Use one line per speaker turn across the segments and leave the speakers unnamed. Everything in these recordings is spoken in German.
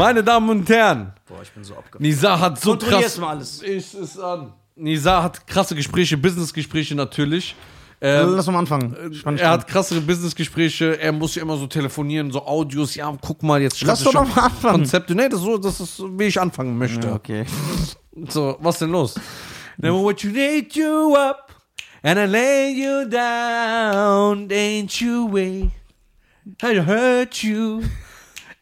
Meine Damen und Herren,
Boah, ich bin so abgefuckt.
Nisa hat so krass.
es mal alles.
Ich es an. Nisa hat krasse Gespräche, Businessgespräche natürlich. Ähm,
Lass mal anfangen. Spann
er hat krassere Businessgespräche, er muss ja immer so telefonieren, so Audios, ja, guck mal, jetzt
Lass doch mal anfangen.
Konzepte. Nee, das ist so, das ist, wie ich anfangen möchte.
Ja, okay.
So, was denn los? Never what you need you up and I lay you down, ain't you way? I hurt you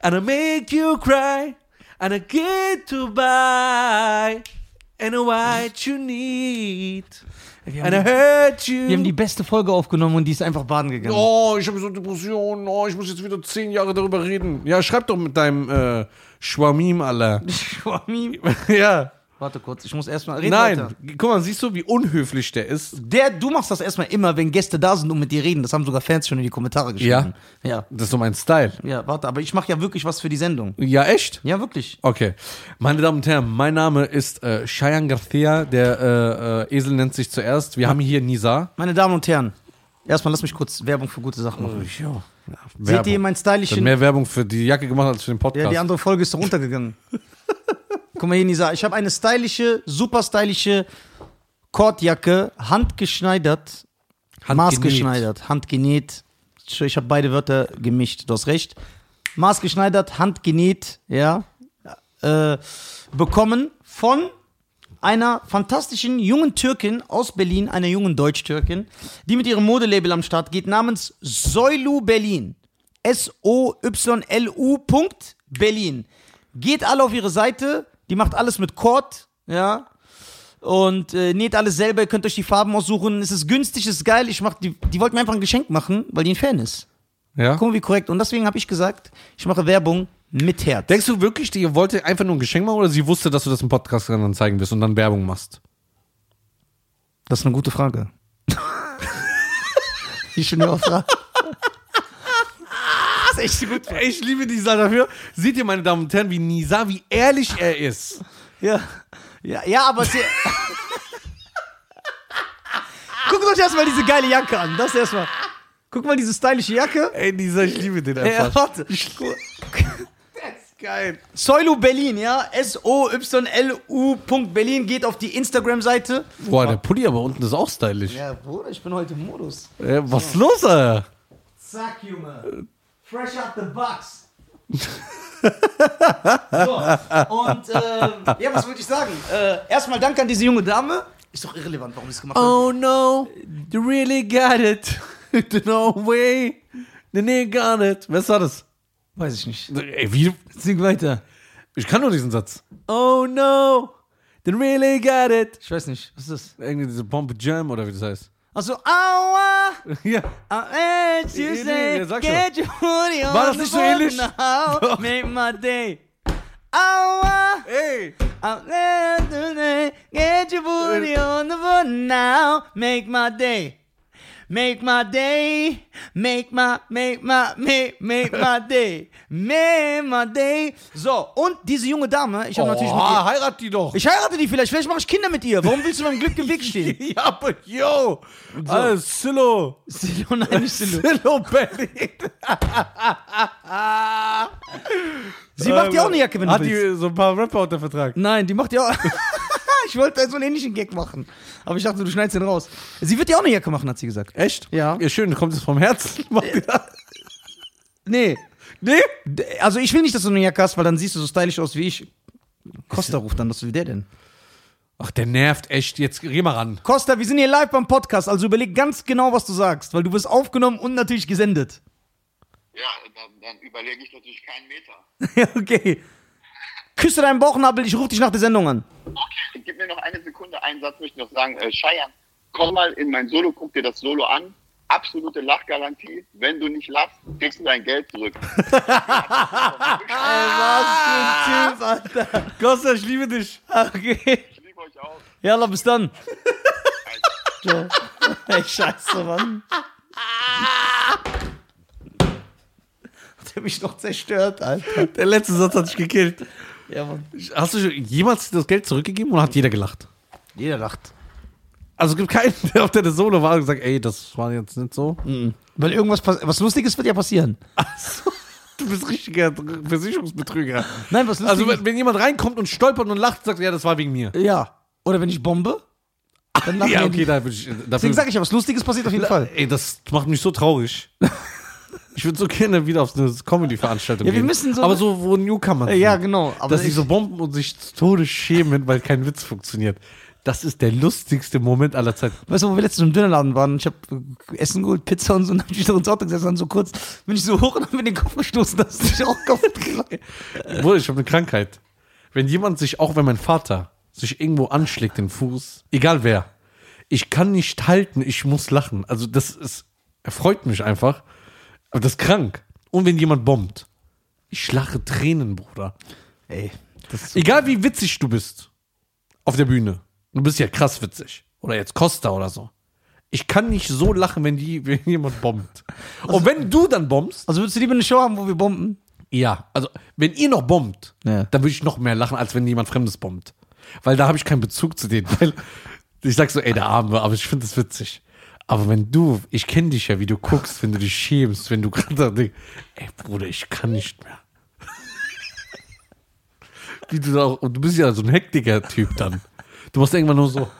and I make you cry and I get to buy and what you need
Wir
and I
haben,
hurt you.
wir haben die beste Folge aufgenommen und die ist einfach baden gegangen.
Oh, ich habe so Depressionen. Oh, ich muss jetzt wieder zehn Jahre darüber reden. Ja, schreib doch mit deinem äh, Schwamim, Alter.
Schwami.
ja.
Warte kurz, ich muss erstmal reden.
Nein,
Weiter.
guck mal, siehst du, wie unhöflich der ist?
Der, du machst das erstmal immer, wenn Gäste da sind und mit dir reden. Das haben sogar Fans schon in die Kommentare geschrieben. Ja.
Das ist so mein Style.
Ja, warte, aber ich mache ja wirklich was für die Sendung.
Ja, echt?
Ja, wirklich.
Okay. Meine Damen und Herren, mein Name ist äh, Cheyenne Garcia. Der äh, äh, Esel nennt sich zuerst. Wir haben hier Nisa.
Meine Damen und Herren, erstmal lass mich kurz Werbung für gute Sachen machen.
Ja.
Seht ihr mein
Ich habe
stylischen.
mehr Werbung für die Jacke gemacht als für den Podcast.
Ja, die andere Folge ist runtergegangen. Guck mal hier, Nisa. Ich habe eine stylische, super stylische Kordjacke, handgeschneidert,
Handgenäht.
maßgeschneidert, handgenäht. Ich habe beide Wörter gemischt, du hast recht. Maßgeschneidert, handgenäht, ja, äh, bekommen von einer fantastischen jungen Türkin aus Berlin, einer jungen Deutsch-Türkin, die mit ihrem Modelabel am Start geht, namens Soylu Berlin. S-O-Y-L-U. Berlin. Geht alle auf ihre Seite, die macht alles mit Cord, ja. Und äh, näht alles selber, ihr könnt euch die Farben aussuchen. Es ist günstig, es ist geil. Ich mach die, die wollten mir einfach ein Geschenk machen, weil die ein Fan ist.
Ja?
Guck mal, wie korrekt. Und deswegen habe ich gesagt, ich mache Werbung mit Herz.
Denkst du wirklich, die wollte einfach nur ein Geschenk machen oder sie wusste, dass du das im Podcast dann zeigen wirst und dann Werbung machst?
Das ist eine gute Frage. ich schon auch Frage. Ist echt gut.
Ich liebe Nisa dafür. Seht ihr, meine Damen und Herren, wie Nisa, wie ehrlich er ist.
Ja. Ja, ja aber sie. Guckt euch erstmal diese geile Jacke an. Das erstmal. Guck mal diese stylische Jacke.
Ey, Nisa, ich liebe den
Ja,
einfach.
warte.
Geil.
Soilu Berlin, ja. S-O-Y-L-U. Berlin geht auf die Instagram-Seite.
Boah, der Pulli aber unten ist auch stylisch.
Ja, Bruder, ich bin heute im Modus.
Äh, was ist los, Alter?
Zack, Junge. Fresh out the box. so, und ähm, ja, was wollte ich sagen? Äh, erstmal danke an diese junge Dame. Ist doch irrelevant, warum ich es gemacht habe.
Oh no, you really got it. no way. The nigga got it. Was war das?
Weiß ich nicht.
Ey, wie?
Sing weiter.
Ich kann nur diesen Satz. Oh no, they really got it.
Ich weiß nicht. Was ist das?
Irgendwie diese Bombe Jam oder wie das heißt.
Also, aua,
Ja.
I
Nee,
you
nee,
say,
nee, sag schon.
get your booty on
War das
the
nicht so ähnlich?
now, make my day. Aua,
Ey.
I let get your booty on the board now, make my day. Make my day, make my, make my, make, make my day, make my day. So, und diese junge Dame, ich habe natürlich
oh,
ihr,
heirat die doch.
ich heirate die vielleicht, vielleicht mache ich Kinder mit ihr. Warum willst du meinem Glück im Weg stehen?
ja, aber yo. Alles Silo.
Silo, nein, nicht Silo.
Silo Berlin.
Sie macht ja auch eine Jacke, wenn du
Hat
willst.
die so ein paar Rapper unter Vertrag?
Nein, die macht ja auch. ich wollte so einen ähnlichen Gag machen. Aber ich dachte, du schneidest den raus. Sie wird ja auch eine Jacke machen, hat sie gesagt.
Echt?
Ja.
Ja, schön, kommt es vom Herzen.
Nee.
nee?
Also ich will nicht, dass du eine Jacke hast, weil dann siehst du so stylisch aus wie ich. Costa ruft dann, was will der denn?
Ach, der nervt echt. Jetzt geh mal ran.
Costa, wir sind hier live beim Podcast, also überleg ganz genau, was du sagst, weil du wirst aufgenommen und natürlich gesendet.
Ja, dann, dann überlege ich natürlich keinen Meter.
ja, okay. Küsse deinen Bauchnabel, ich rufe dich nach der Sendung an.
Okay, gib mir noch eine Sekunde, einen Satz möchte ich noch sagen. Äh, Cheyenne, komm mal in mein Solo, guck dir das Solo an. Absolute Lachgarantie. Wenn du nicht lachst, kriegst du dein Geld zurück.
Was für ein Typ, Alter.
Costa, ich liebe dich.
Okay.
Ich liebe euch auch.
Jalla, bis dann. Ciao. Ey, scheiße, Mann. Hat er mich noch zerstört, Alter.
Der letzte Satz hat dich gekillt.
Ja, Mann.
Hast du schon jemals das Geld zurückgegeben oder hat jeder gelacht?
Jeder lacht.
Also es gibt keinen, der auf der Solo war und gesagt, ey, das war jetzt nicht so.
Weil irgendwas was Lustiges wird ja passieren.
Du bist richtiger Versicherungsbetrüger.
Nein, was lustig
Also, wenn, wenn jemand reinkommt und stolpert und lacht, sagt er, ja, das war wegen mir.
Ja. Oder wenn ich bombe, dann lachen
Ja, okay,
die-
da würde ich. Dafür,
Deswegen sage ich ja, was Lustiges passiert auf jeden Fall.
Ey, das macht mich so traurig. Ich würde so gerne wieder auf eine Comedy-Veranstaltung
Ja, wir
gehen.
müssen so-
Aber so, wo Newcomer sind.
Ja, genau.
Dass sie so bomben und sich zu Tode schämen, weil kein Witz funktioniert. Das ist der lustigste Moment aller Zeiten.
Weißt du, wo wir letztens im Dönerladen waren? Ich habe Essen geholt, Pizza und so, und dann hab ich noch ins Auto gesetzt und so kurz bin ich so hoch und hab mir den Kopf gestoßen, dass ich auch gelacht.
Bruder, ich habe eine Krankheit. Wenn jemand sich, auch wenn mein Vater sich irgendwo anschlägt den Fuß, egal wer, ich kann nicht halten, ich muss lachen. Also das ist, erfreut mich einfach. Aber das ist krank. Und wenn jemand bombt, ich lache Tränen, Bruder.
Ey, ist
Egal wie witzig du bist auf der Bühne. Du bist ja krass witzig. Oder jetzt Costa oder so. Ich kann nicht so lachen, wenn, die, wenn jemand bombt. Und wenn du dann bombst,
Also würdest du lieber eine Show haben, wo wir bomben?
ja, also wenn ihr noch bombt,
Ja.
dann würde ich noch mehr lachen, als wenn jemand Fremdes bombt. Weil da habe ich keinen Bezug zu denen. Weil ich sag so, ey, der Arme, aber ich finde das witzig. Aber wenn du, ich kenne dich ja, wie du guckst, wenn du dich schämst, wenn du gerade denkst, ey Bruder, ich kann nicht mehr. wie du auch, und du bist ja so ein hektiger Typ dann. Du machst irgendwann nur so.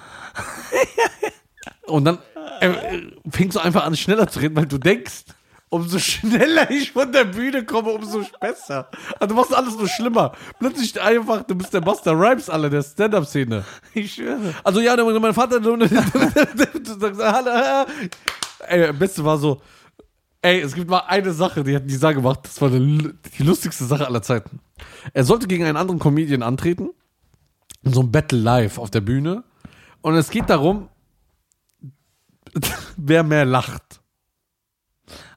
Und dann äh, äh, fängst du einfach an, schneller zu reden, weil du denkst, umso schneller ich von der Bühne komme, umso besser. Also du machst alles nur schlimmer. Plötzlich einfach, du bist der Buster Rhymes aller der Stand-Up-Szene.
Ich schwöre.
Also ja, mein Vater, du, du sagst, hallo, ey, am besten war so, ey, es gibt mal eine Sache, die hat Nisa gemacht, das war die, die lustigste Sache aller Zeiten. Er sollte gegen einen anderen Comedian antreten, in so einem Battle live auf der Bühne und es geht darum, wer mehr lacht.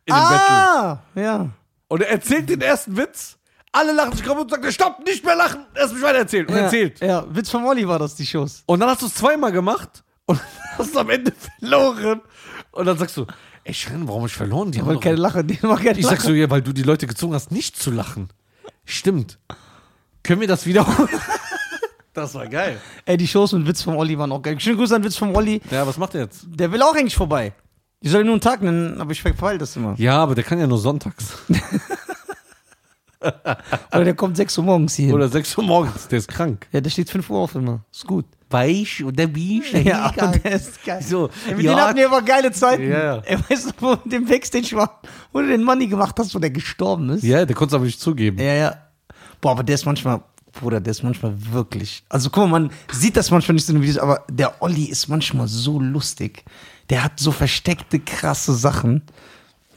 In dem Battle.
Ah, ja.
Und er erzählt den ersten Witz, alle lachen sich kaputt und sagt, stopp, nicht mehr lachen, lass mich weiter erzählen. Und er erzählt.
Ja, ja, Witz vom Olli war das, die Shows.
Und dann hast du es zweimal gemacht und hast am Ende verloren. Und dann sagst du, ey Sharon, warum ich verloren? Die haben doch-
keine Lache, die machen keine
ich
Lache.
sag so, ja, weil du die Leute gezwungen hast, nicht zu lachen. Stimmt. Können wir das wiederholen? Das war geil.
Ey, die Shows mit Witz vom Olli waren auch geil. Schönen Gruß an Witz vom Olli.
Ja, was macht er jetzt?
Der will auch eigentlich vorbei. Ich soll nur einen Tag nennen, aber ich verfeil das immer.
Ja, aber der kann ja nur sonntags.
Oder der kommt 6 Uhr morgens hier.
Oder 6 Uhr morgens, der ist krank.
ja, der steht 5 Uhr auf immer. Ist gut.
Weich oder wie?
Ja, aber der ist geil.
So,
Ey, mit
ja.
denen hatten wir aber geile Zeiten.
Ja, ja.
Ey, weißt du, wo du dem Backstage war, wo du den Money gemacht hast, wo der gestorben ist?
Ja, der konnte es aber nicht zugeben.
Ja, ja. Boah, aber der ist manchmal, Bruder, der ist manchmal wirklich. Also guck mal, man sieht das manchmal nicht so in den Videos, aber der Olli ist manchmal so lustig. Der hat so versteckte, krasse Sachen.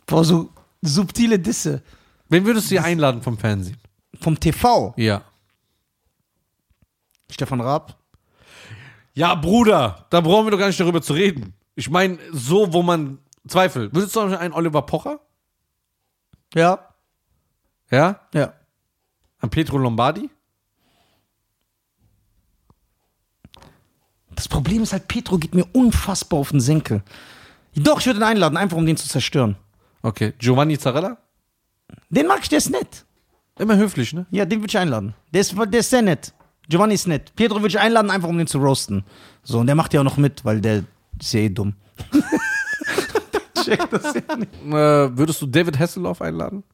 Boah, so subtile Disse.
Wen würdest du hier einladen vom Fernsehen?
Vom TV.
Ja.
Stefan Raab.
Ja, Bruder, da brauchen wir doch gar nicht darüber zu reden. Ich meine, so, wo man zweifelt. Würdest du zum Beispiel einen Oliver Pocher?
Ja.
Ja?
Ja.
An Petro Lombardi?
Das Problem ist halt, Petro geht mir unfassbar auf den Senkel. Doch, ich würde ihn einladen, einfach um den zu zerstören.
Okay. Giovanni Zarella?
Den mag ich, der ist nett.
Immer höflich, ne?
Ja, den würde ich einladen. Der ist, der ist sehr nett. Giovanni ist nett. Pietro würde ich einladen, einfach um den zu roasten. So, und der macht ja auch noch mit, weil der ist ja eh dumm. Check das ja nicht.
Äh, würdest du David Hasselhoff einladen?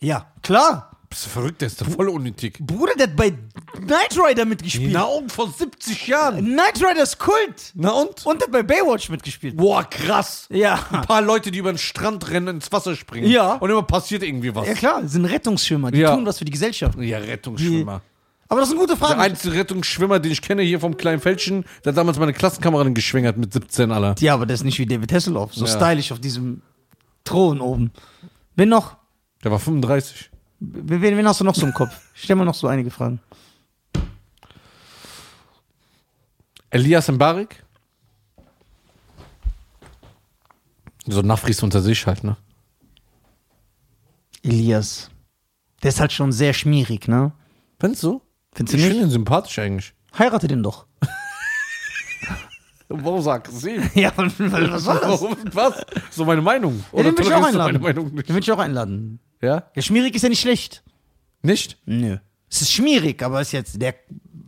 Ja, klar.
Bist du verrückt, der ist doch voll unnötig.
Bruder, der hat bei Knight Rider mitgespielt.
Na und, vor 70 Jahren.
Knight Rider ist Kult.
Na und?
Und der hat bei Baywatch mitgespielt.
Boah, krass.
Ja.
Ein paar Leute, die über den Strand rennen, ins Wasser springen.
Ja.
Und immer passiert irgendwie was.
Ja klar, sind Rettungsschwimmer. Die
Ja.
tun was für die Gesellschaft.
Ja, Rettungsschwimmer.
Aber das ist eine gute
Der
Frage.
einzige Rettungsschwimmer, den ich kenne hier vom kleinen Fältchen, der hat damals meine Klassenkameradin geschwängert mit 17 aller.
Ja, aber das ist nicht wie David Hasselhoff. So
Ja.
stylisch auf diesem Thron oben. Wen noch?
Der war 35.
Wen, wen hast du noch so im Kopf? Stell mal noch so einige Fragen.
Elias Mbarik? So Nafris unter sich halt, ne?
Elias. Der ist halt schon sehr schmierig, ne?
Findest du?
Findest du
Ich
nicht?
finde ihn sympathisch eigentlich.
Heirate den doch.
Warum sag sie?
Ja, weil, weil was soll das?
Warum? Was? So meine Meinung.
Ja, den will ich auch einladen. Den will ich auch einladen.
Ja?
Ja, schmierig ist ja nicht schlecht.
Nicht?
Nö. Es ist schmierig, aber ist jetzt der.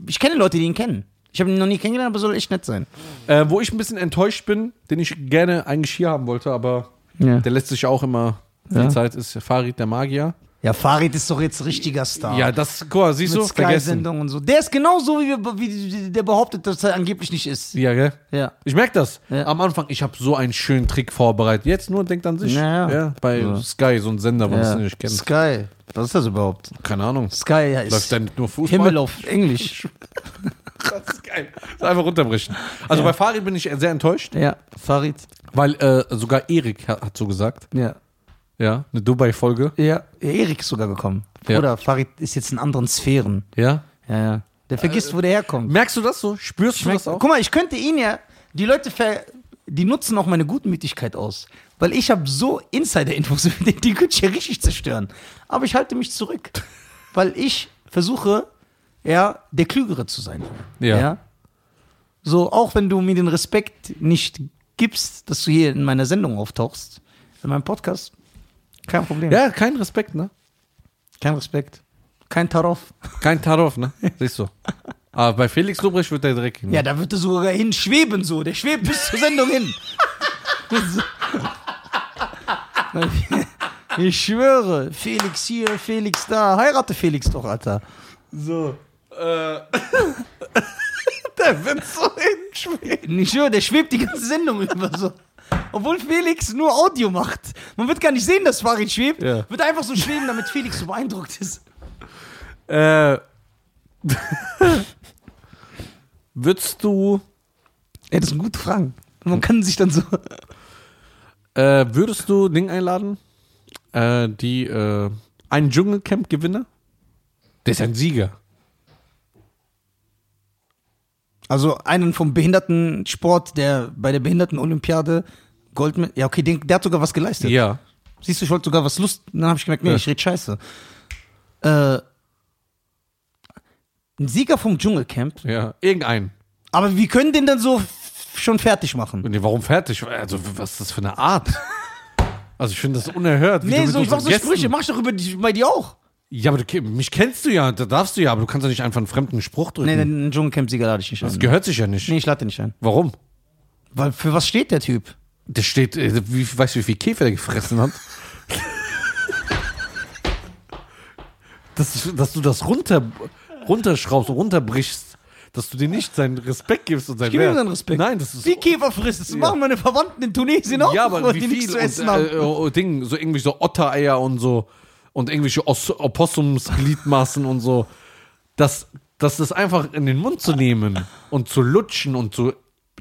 Ich kenne Leute, die ihn kennen. Ich habe ihn noch nie kennengelernt, aber soll echt nett sein.
Äh, wo ich ein bisschen enttäuscht bin, den ich gerne eigentlich hier haben wollte, aber
Ja.
der lässt sich auch immer
Ja.
Zeit, ist Farid der Magier.
Ja, Farid ist doch jetzt richtiger Star.
Ja, das, guck mal, siehst
mit
du, vergessen.
Sky-Sendung und so. Der ist genauso, wie, wir, wie der behauptet, dass er angeblich nicht ist.
Ja, gell?
Ja.
Ich merke das.
Ja.
Am Anfang, ich habe so einen schönen Trick vorbereitet. Jetzt nur denkt an sich.
Ja, ja.
bei. Sky, so ein Sender, was
ja.
du nicht kennst.
Sky. Was ist das überhaupt?
Keine Ahnung.
Sky ja, ist
Läuft nicht nur Fußball?
Himmel auf Englisch.
Das ist geil. Das einfach runterbrechen. Also bei Farid bin ich sehr enttäuscht,
ja, Farid.
weil äh, sogar Erik hat, hat so gesagt.
Ja.
Ja, eine Dubai-Folge.
Ja, Erik ist sogar gekommen.
Ja.
Oder Farid ist jetzt in anderen Sphären.
Ja.
Ja, ja. Der vergisst, wo der herkommt.
Merkst du das so? Spürst du das auch?
Guck mal, ich könnte ihn ja, die Leute, ver, die nutzen auch meine Gutmütigkeit aus. Weil ich habe so Insider-Infos, die, die könnte ich ja richtig zerstören. Aber ich halte mich zurück. Weil ich versuche, ja, der Klügere zu sein.
Ja.
So, auch wenn du mir den Respekt nicht gibst, dass du hier in meiner Sendung auftauchst, in meinem Podcast, kein Problem.
Ja, kein Respekt, ne?
Kein Respekt. Kein Taroff.
Kein Tarov, ne? Siehst du. Aber bei Felix Lobrecht wird der Dreck. Ne?
Ja, da wird er sogar hinschweben so. Der schwebt bis zur Sendung hin. ich schwöre, Felix hier, Felix da. Heirate Felix doch, Alter.
So. Äh. der wird so hinschweben.
Ich schwöre, der schwebt die ganze Sendung über so. Obwohl Felix nur Audio macht. Man wird gar nicht sehen, dass Farid schwebt.
Ja.
Wird einfach so schweben, damit Felix so beeindruckt ist.
Äh. Würdest du,
Ey, das sind gute Fragen. Man kann sich dann so.
äh, würdest du Ding einladen? Äh, die, äh, einen Dschungelcamp-Gewinner? Der ist ein Sieger.
Also einen vom Behindertensport, der bei der Behindertenolympiade Gold mit. Ja, okay, den, der hat sogar was geleistet.
Ja.
Siehst du, ich wollte sogar was Lust. Dann habe ich gemerkt, nee,
Ja.
ich rede scheiße. Äh, ein Sieger vom Dschungelcamp.
Ja. Irgendeinen.
Aber wir können den dann so schon fertig machen.
Nee, warum fertig? Also, was ist das für eine Art? Also, ich finde das unerhört. wie
Nee, so, ich mach so
Gästen-
Sprüche, mach ich doch über die, bei dir auch.
Ja, aber du, mich kennst du ja, da darfst du ja, aber du kannst ja nicht einfach einen fremden Spruch drücken.
Nee, den Dschungelcamp-Sieger lade ich nicht
das
ein.
gehört sich ja nicht.
Nee, ich lade den nicht ein.
Warum?
Weil für was steht der Typ?
Der steht, äh, wie, weißt du, wie viel Käfer der gefressen hat? dass, dass du das runter, runterschraubst, runterbrichst, dass du dir nicht seinen Respekt gibst und seinen
Gib mir
Wert.
seinen Respekt.
Nein, das ist
Wie Käfer frisst. Das machen meine Verwandten in Tunesien auch,
ja, aber wie
die
viel
nichts zu
und,
essen haben.
äh, oh, Ding, so irgendwie so Ottereier und so und irgendwelche Os Opossumsgliedmaßen und so, dass, dass das einfach in den Mund zu nehmen und zu lutschen und zu,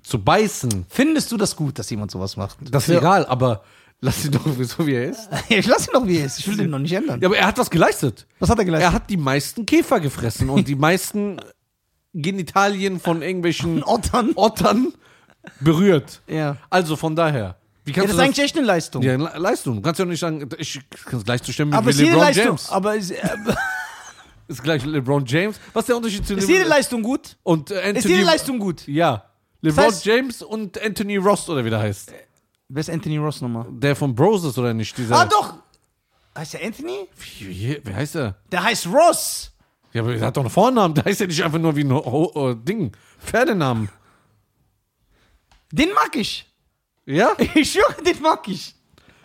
zu beißen,
Findest du das gut, dass jemand sowas macht?
das ist egal, aber lass ihn doch so, wie er ist.
Ich lass ihn doch, wie er ist. Ich will den noch nicht ändern.
Ja, aber er hat was geleistet.
Was hat er geleistet?
Er hat die meisten Käfer gefressen und die meisten Genitalien von irgendwelchen
Ottern.
Ottern berührt.
Ja.
Also von daher. Wie
Ja,
kannst
das ist eigentlich echt eine Leistung.
Ja, Le- Leistung. Du kannst ja nicht sagen, ich kann es gleich zu stimmen
aber
mit
ist
LeBron
Leistung.
James.
Aber ist, äh,
Ist gleich LeBron James. Was ist der Unterschied zu
ist
Le-
jede Leistung gut?
und äh, Anthony
Ist jede Leistung gut?
Ja. LeBron
heißt-
James und Anthony Ross oder wie der heißt.
Wer ist Anthony Ross nochmal?
Der von Bros ist oder nicht? Dieser,
Ah, doch! Heißt der Anthony?
Wie, wie, heißt der?
Der heißt Ross.
Ja, aber der hat doch einen Vornamen. Der heißt ja nicht einfach nur wie ein Ho Ho Ding. Pferdenamen.
Den mag ich.
Ja?
Ich schwöre, den mag ich.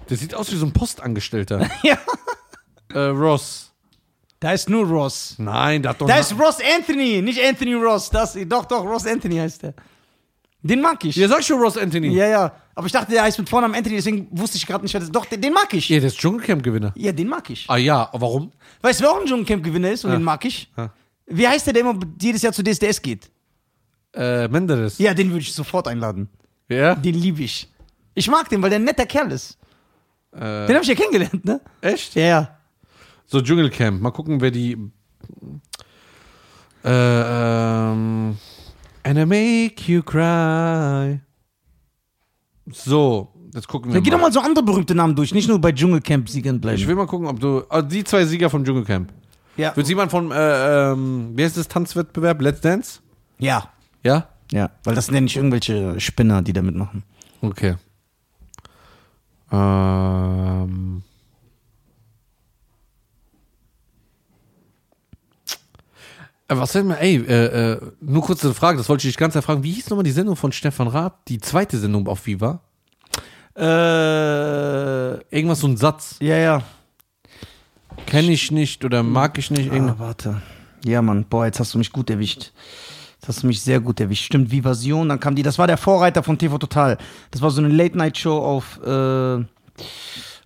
Der sieht aus wie so ein Postangestellter.
Ja.
äh, Ross.
Der heißt nur Ross.
Nein, der hat doch einen
ist Ross Anthony, nicht Anthony Ross. Das, doch, doch, Ross Anthony heißt der. Den mag ich.
Ja, sag schon Ross Anthony.
Ja, ja. Aber ich dachte, der heißt mit Vornamen Anthony, deswegen wusste ich gerade nicht, wer das ist. Doch, den, den mag ich.
Ja, der ist Dschungelcamp-Gewinner.
Ja, den mag ich.
Ah ja, warum?
Weißt du, wer auch ein Dschungelcamp-Gewinner ist und den mag ich?
Ja.
Wie heißt der, der immer jedes Jahr zu DSDS geht?
Äh, Menderes.
Ja, den würde ich sofort einladen.
Ja?
Den liebe ich. Ich mag den, weil der ein netter Kerl ist.
Äh,
Den habe ich ja kennengelernt, ne?
echt?
Ja, ja.
So, Dschungelcamp. Mal gucken, wer die. Äh, ähm. And I make you cry. So, jetzt gucken wir
Dann geh doch
mal.
mal so andere berühmte Namen durch, nicht nur bei Dschungelcamp-Siegern bleiben.
Ich will mal gucken, ob du. Ah, die zwei Sieger vom Dschungelcamp.
ja.
Wird jemand von. Äh, ähm, wie heißt das Tanzwettbewerb? Let's Dance?
ja.
Ja?
Ja. Weil das sind ja nicht irgendwelche Spinner, die da mitmachen.
Okay. Ähm. Äh, Was denn mal, ey, äh, äh, nur kurze Frage, das wollte ich dich ganz erfragen. Wie hieß nochmal die Sendung von Stefan Raab? Die zweite Sendung auf Viva?
Äh,
Irgendwas, so ein Satz.
ja, ja.
kenne ich nicht oder mag ich nicht.
Ah, warte. Ja, Mann. Boah, jetzt hast du mich gut erwischt. Jetzt hast du mich sehr gut erwischt. Stimmt, Vivasion, dann kam die. Das war der Vorreiter von TV Total. Das war so eine Late-Night-Show auf, äh,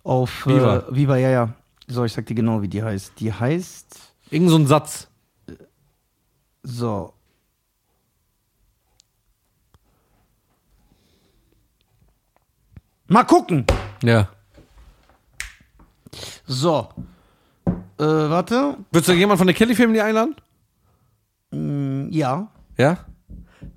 auf
Viva.
Äh, Viva, ja, ja. So, ich sag dir genau, wie die heißt. Die heißt,
Irgend so ein Satz.
so. Mal gucken.
Ja.
So. Äh, warte.
Würdest du jemand von der Kelly Family einladen?
Mm, ja.
Ja.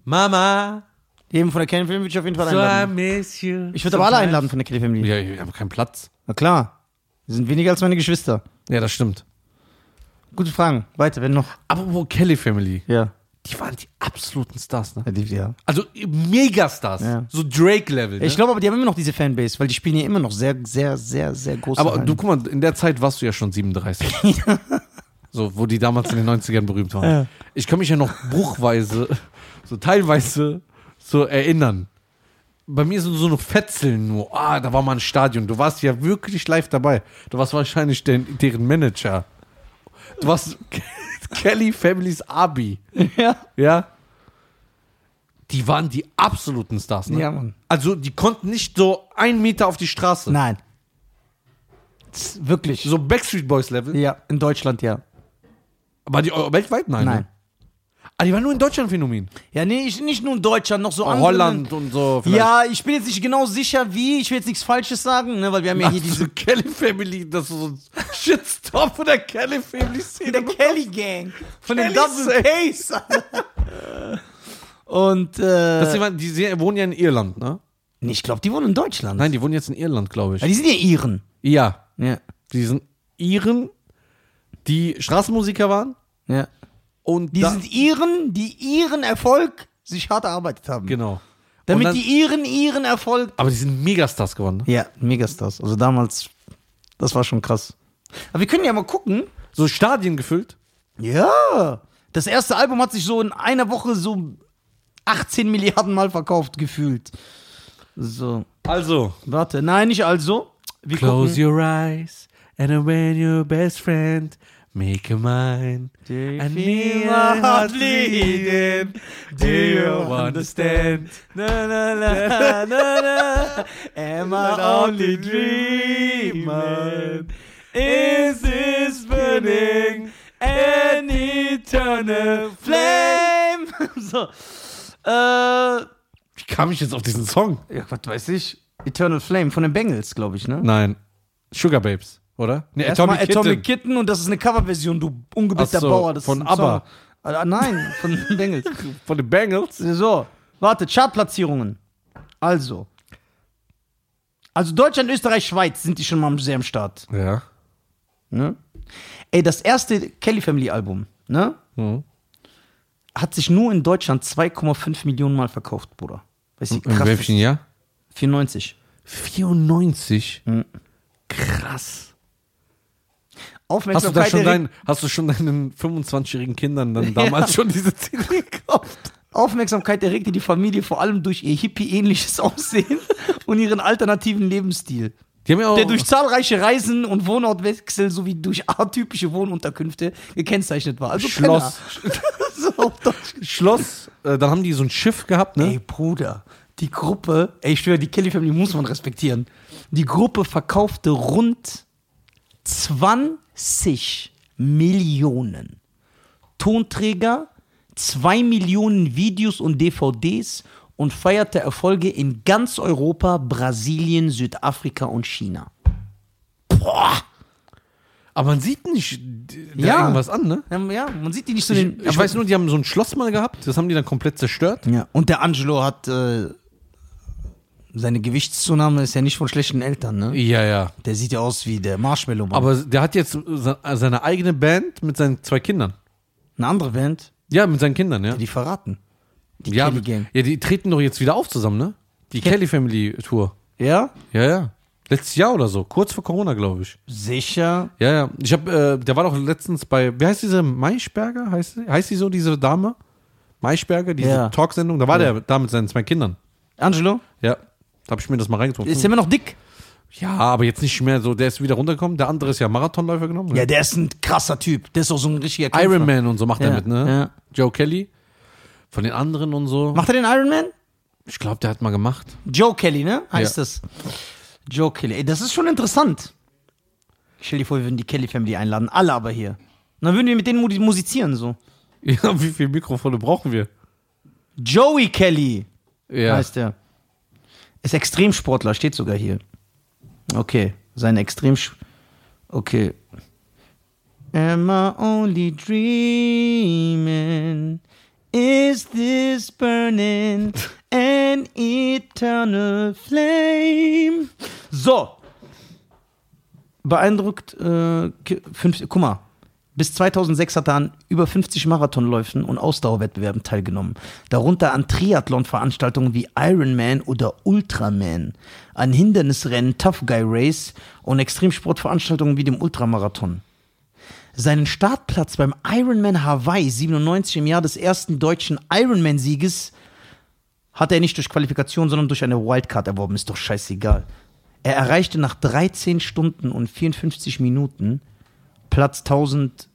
Mama,
Jeden von der Kelly Family würde ich auf jeden Fall
so I
einladen.
miss you.
Ich würde aber alle einladen von der Kelly Family.
Ja, ich habe keinen Platz.
Na klar. Die sind weniger als meine Geschwister.
Ja, das stimmt.
Gute Fragen. Weiter, wenn noch.
Aber wo Kelly Family?
Ja.
Die waren die absoluten Stars, ne?
Ja, die- ja.
Also Megastars.
Ja.
So Drake-Level. Ne?
Ich glaube aber, die haben immer noch diese Fanbase, weil die spielen ja immer noch sehr, sehr, sehr, sehr große
Aber
Rollen.
du, guck mal, in der Zeit warst du ja schon 37. so, wo die damals in den 90ern berühmt waren.
Ja.
Ich kann mich ja noch bruchweise, so teilweise so erinnern. Bei mir sind so nur Fetzeln nur. Ah, da war mal ein Stadion. Du warst ja wirklich live dabei. Du warst wahrscheinlich den, deren Manager. Du warst Kelly Families Abi.
ja.
Ja. Die waren die absoluten Stars, ne?
Ja, Mann.
Also, die konnten nicht so einen Meter auf die Straße.
Nein. Wirklich.
So Backstreet Boys Level.
Ja, in Deutschland ja.
Aber die äh, weltweit? Nein.
Nein.
Ne? Ah, die waren nur in Deutschland Phänomen.
Ja, nee, ich, nicht nur in Deutschland, noch so andere.
Holland und so. vielleicht.
Ja, ich bin jetzt nicht genau sicher, wie. Ich will jetzt nichts Falsches sagen, ne, weil wir haben ja hier
diese
diese
Kelly Family, das ist so ein Shitstorm von der Kelly Family Szene.
der Kelly Gang von den
Kelly
Double Ks. Und äh,
Das sind, die wohnen ja in Irland, ne?
nee, ich glaube, die wohnen in Deutschland.
Nein, die wohnen jetzt in Irland, glaube
Ja,
ich.
die sind ja Iren.
Ja,
Ja,
die sind Iren, die Straßenmusiker waren
ja.
und
Die
da-
sind Iren, die ihren Erfolg sich hart erarbeitet haben.
genau.
Damit
dann-
die Iren ihren Erfolg.
aber die sind Megastars geworden. Ne?
Ja, Megastars. Also damals, das war schon krass. Aber wir können ja mal gucken.
So Stadien gefüllt.
Ja. Das erste Album hat sich so in einer Woche so 18 Milliarden Mal verkauft, gefühlt. So.
Also,
Warte, nein, nicht also. Wir
close
gucken.
your eyes and when your best friend make a mine.
Do you
And
feel my heart bleeding?
Do you understand?
Na, na, na, na, na. Am I only dreaming? Is this burning an eternal flame? so. Äh,
Wie kam ich jetzt auf diesen Song?
ja, was weiß ich? Eternal Flame von den Bengals, glaube ich, ne?
Nein. Sugar Babes, oder? Nee,
Erstmal Atomic Kitten und das ist eine Coverversion, du ungebildter
Ach so,
Bauer. Das
von
ist
ABBA.
Ah, nein, von den Bengals.
Von den Bengals.
So, warte, Chartplatzierungen. Also. Also Deutschland, Österreich, Schweiz sind die schon mal sehr am Start.
Ja.
Ne? Ey, das erste Kelly Family Album, ne?
Mhm.
Hat sich nur in Deutschland 2,5 Millionen Mal verkauft, Bruder. Weißt du, wie
In
krass
welchem? Jahr?
94.
94.
Mhm.
Krass. Hast du, da
Aufmerksamkeit
schon
erregt,
dein, hast du schon deinen 25-jährigen Kindern dann damals schon diese CD gekauft?
Aufmerksamkeit erregte die Familie vor allem durch ihr hippie-ähnliches Aussehen und ihren alternativen Lebensstil.
Ja
der durch zahlreiche Reisen und Wohnortwechsel sowie durch atypische Wohnunterkünfte gekennzeichnet war. Also
Schloss,
so.
Schloss, äh, dann haben die so ein Schiff gehabt, ne?
Ey, Bruder, die Gruppe, ey, ich schwöre, die Kelly Family muss man respektieren. Die Gruppe verkaufte rund 20 Millionen Tonträger, 2 Millionen Videos und DVDs und feierte Erfolge in ganz Europa, Brasilien, Südafrika und China.
Aber man sieht nicht
Ja.
irgendwas an, ne?
Ja, ja, man sieht die nicht so
Ich,
den.
ich weiß nur, die haben so ein Schloss mal gehabt, das haben die dann komplett zerstört.
Ja, und der Angelo hat äh, seine Gewichtszunahme ist ja nicht von schlechten Eltern, ne?
Ja, ja.
Der sieht ja aus wie der Marshmallow Mann.
Aber der hat jetzt se- seine eigene Band mit seinen zwei Kindern.
eine andere Band,
Ja, mit seinen Kindern, ja.
die verraten. Die
ja,
Kelly Gang.
ja, die treten doch jetzt wieder auf zusammen, ne? Die Kelly Family Tour.
Ja?
Ja, ja. Letztes Jahr oder so, kurz vor Corona, glaube ich.
Sicher.
Ja, ja. Ich habe, äh, der war doch letztens bei, wie heißt diese Maischberger? Heißt sie? Heißt sie so, diese Dame? Maischberger, diese
Ja.
Talksendung? Da war der da mit seinen zwei Kindern.
Angelo,
Ja. Da habe ich mir das mal reingezogen.
ist immer noch dick.
Ja, aber jetzt nicht mehr so, der ist wieder runtergekommen. Der andere ist ja Marathonläufer genommen.
Ja, der ist ein krasser Typ. Der ist auch so ein richtiger Kämpfer.
Iron Man und so macht er
Ja,
mit, ne?
ja.
Joe Kelly. Von den anderen und so.
Macht er den Iron Man?
Ich glaube, der hat mal gemacht.
Joe Kelly, ne? Heißt
Ja.
das. Joe Kelly. Ey, das ist schon interessant. Ich stell dir vor, wir würden die Kelly Family einladen. Alle aber hier. Und dann würden wir mit denen mu- musizieren, so.
Ja, wie viele Mikrofone brauchen wir?
Joey Kelly
Ja.
heißt der. Ist Extremsportler, steht sogar hier. Okay, sein Extrem. Okay. Am I only dreaming? Is this burning an eternal flame? So. Beeindruckt, äh, fünf, guck mal. Bis 2006 hat er an über 50 Marathonläufen und Ausdauerwettbewerben teilgenommen. Darunter an Triathlon-Veranstaltungen wie Ironman oder Ultraman, an Hindernisrennen Tough Guy Race und Extremsportveranstaltungen wie dem Ultramarathon. Seinen Startplatz beim Ironman Hawaii 97 im Jahr des ersten deutschen Ironman-Sieges hat er nicht durch Qualifikation, sondern durch eine Wildcard erworben. Ist doch scheißegal. Er erreichte nach 13 Stunden und 54 Minuten Platz 1000.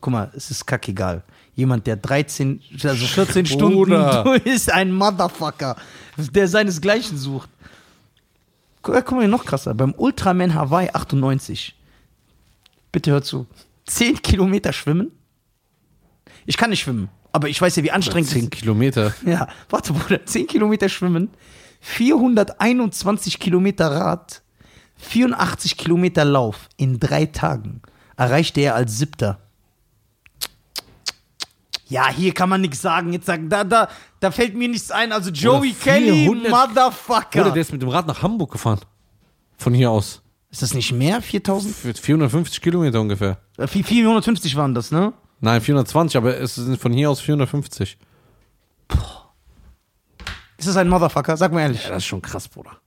Guck mal, es ist kackegal. Jemand, der 13, also 14
Bruder.
Stunden ist ein Motherfucker, der seinesgleichen sucht. Guck, guck mal, noch krasser. Beim Ultraman Hawaii 98. Bitte hör zu. 10 Kilometer schwimmen. Ich kann nicht schwimmen, aber ich weiß ja, wie anstrengend es
10
ist.
Kilometer.
Ja, warte, Bruder, 10 Kilometer schwimmen, 421 Kilometer Rad, 84 Kilometer Lauf in drei Tagen erreichte er als Siebter. Ja, hier kann man nichts sagen. Jetzt sagen, da, da, da fällt mir nichts ein. Also Joey Kelly,
400
Motherfucker.
Oder der ist mit dem Rad nach Hamburg gefahren. Von hier aus.
ist das nicht mehr? 4000?
Für 450 Kilometer ungefähr.
Äh, 450 waren das, ne?
Nein, 420, aber es sind von hier aus 450.
Ist das ein Motherfucker? Sag mal ehrlich.
Ja, das ist schon krass, Bruder.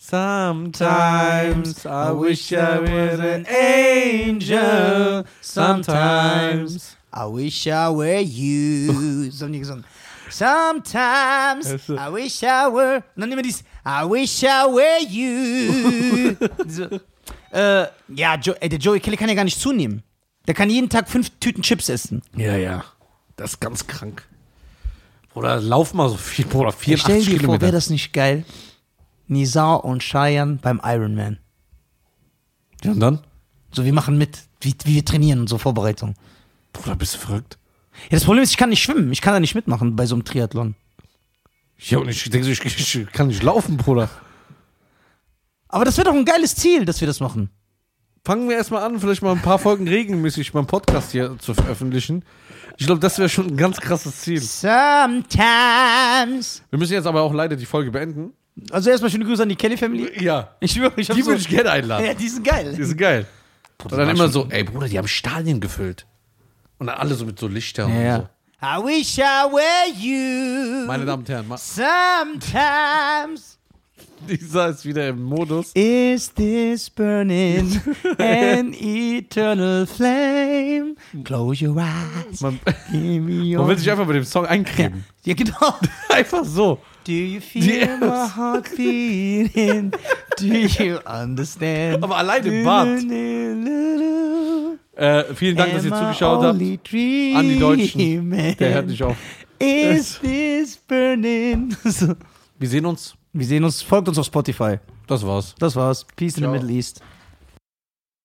Sometimes I wish I was an angel. Sometimes.
I wish I were you. So haben die gesungen. Sometimes I wish I were. Und dann immer dies I wish I were you. Diese, äh, ja, jo ey, der Joey Kelly kann ja gar nicht zunehmen. Der kann jeden Tag fünf Tüten Chips essen.
Ja, ja. Das ist ganz krank. Bruder, lauf mal so viel, Bruder.
Stell
84
dir vor, wäre
Kilometer.
das nicht geil? Nizar und Cheyenne beim Ironman.
Ja, und dann?
So, wir machen mit, wie, wie wir trainieren und so Vorbereitung.
Bruder, bist du verrückt?
Ja, das Problem ist, ich kann nicht schwimmen. Ich kann da nicht mitmachen bei so einem Triathlon.
Ja, und ich denke, ich, ich kann nicht laufen, Bruder.
Aber das wäre doch ein geiles Ziel, dass wir das machen.
Fangen wir erstmal an, vielleicht mal ein paar Folgen regelmäßig beim Podcast hier zu veröffentlichen. Ich glaube, das wäre schon ein ganz krasses Ziel.
Sometimes.
Wir müssen jetzt aber auch leider die Folge beenden.
Also erstmal schöne Grüße an die Kelly Family.
Ja.
Ich schwöre, ich
Die
so,
würde ich gerne einladen.
Ja, die sind geil.
Die sind geil. Und dann immer so, ey Bruder, die haben Stadien gefüllt. Und dann alle so mit so Lichtern
Ja, ja.
und so.
I wish I were you.
Meine Damen und Herren, ma-
Sometimes.
dieser ist wieder im Modus.
Is this burning an eternal flame? Close your eyes.
Man,
Give me your
man will sich einfach mit dem Song eincremen.
Ja, genau.
Einfach so.
Do you feel my heart beating? Do you understand?
Aber allein im Bad. Äh, vielen Dank, dass ihr zugeschaut habt.
An
die Deutschen. Der hört nicht auf.
Is this burning?
Wir sehen uns.
Wir sehen uns, folgt uns auf Spotify.
Das war's.
Das war's. Peace in
Ciao.
the Middle East.